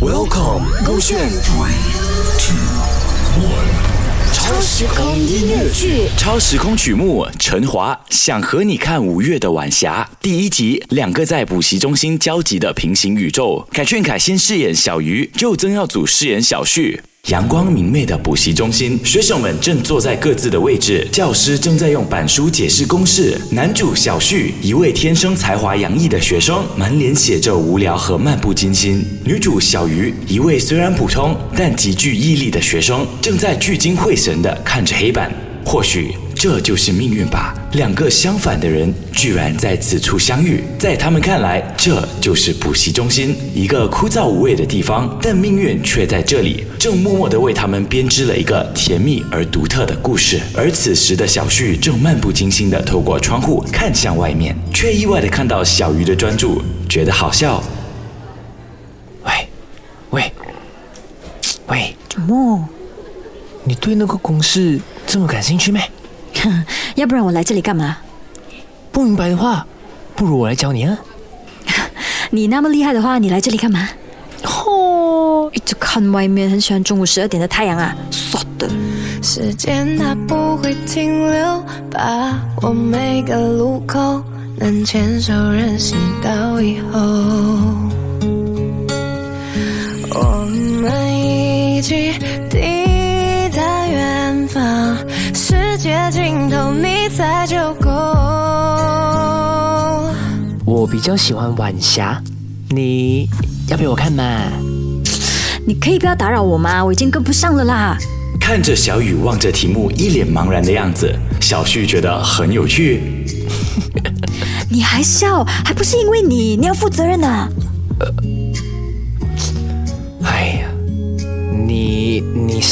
Welcome，勾选。超时空音乐剧，超时空曲目，陈华想和你看五月的晚霞。第一集，两个在补习中心交集的平行宇宙。凯旋凯先饰演小鱼，就曾耀祖饰演小旭。阳光明媚的补习中心，学生们正坐在各自的位置，教师正在用板书解释公式。男主小旭，一位天生才华洋溢的学生，满脸写着无聊和漫不经心。女主小鱼，一位虽然普通但极具毅力的学生，正在聚精会神地看着黑板。或许。这就是命运吧，两个相反的人居然在此处相遇，在他们看来，这就是补习中心，一个枯燥无味的地方，但命运却在这里，正默默地为他们编织了一个甜蜜而独特的故事。而此时的小旭正漫不经心地透过窗户看向外面，却意外地看到小鱼的专注，觉得好笑。喂，喂，喂，怎么？你对那个公式这么感兴趣没？哼，要不然我来这里干嘛？不明白的话，不如我来教你啊。你那么厉害的话，你来这里干嘛？吼，一直看外面，很喜欢中午十二点的太阳啊，傻的。时间它不会停留，把握每个路口，能牵手任性到以后。界尽头你在就够。我比较喜欢晚霞，你要陪我看吗？你可以不要打扰我吗？我已经跟不上了啦。看着小雨望着题目，一脸茫然的样子，小旭觉得很有趣。你还笑，还不是因为你，你要负责任的。哎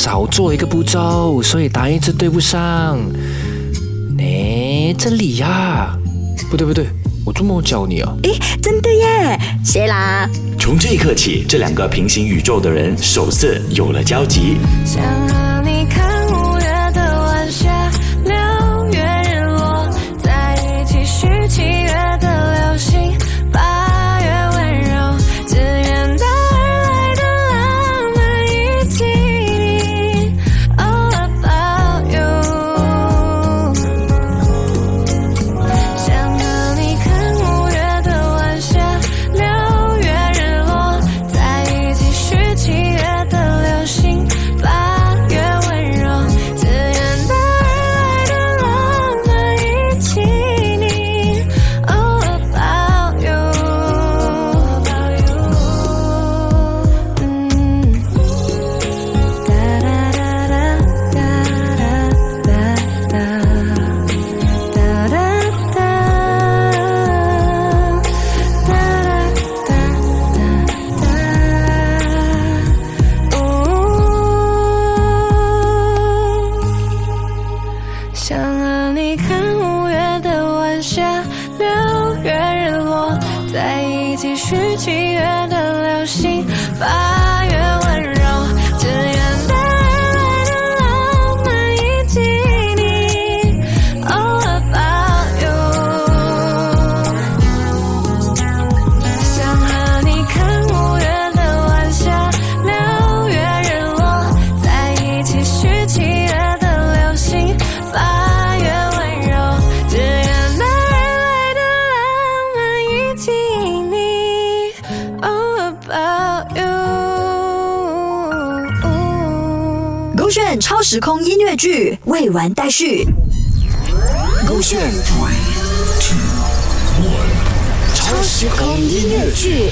少做一个步骤，所以答案一直对不上。哎，这里呀，不对不对，我这么教你啊。诶，真的耶，谢啦。从这一刻起，这两个平行宇宙的人首次有了交集。在一起许七月的流星，八月温柔，超时空音乐剧未完待续。勾选。超时空音乐剧。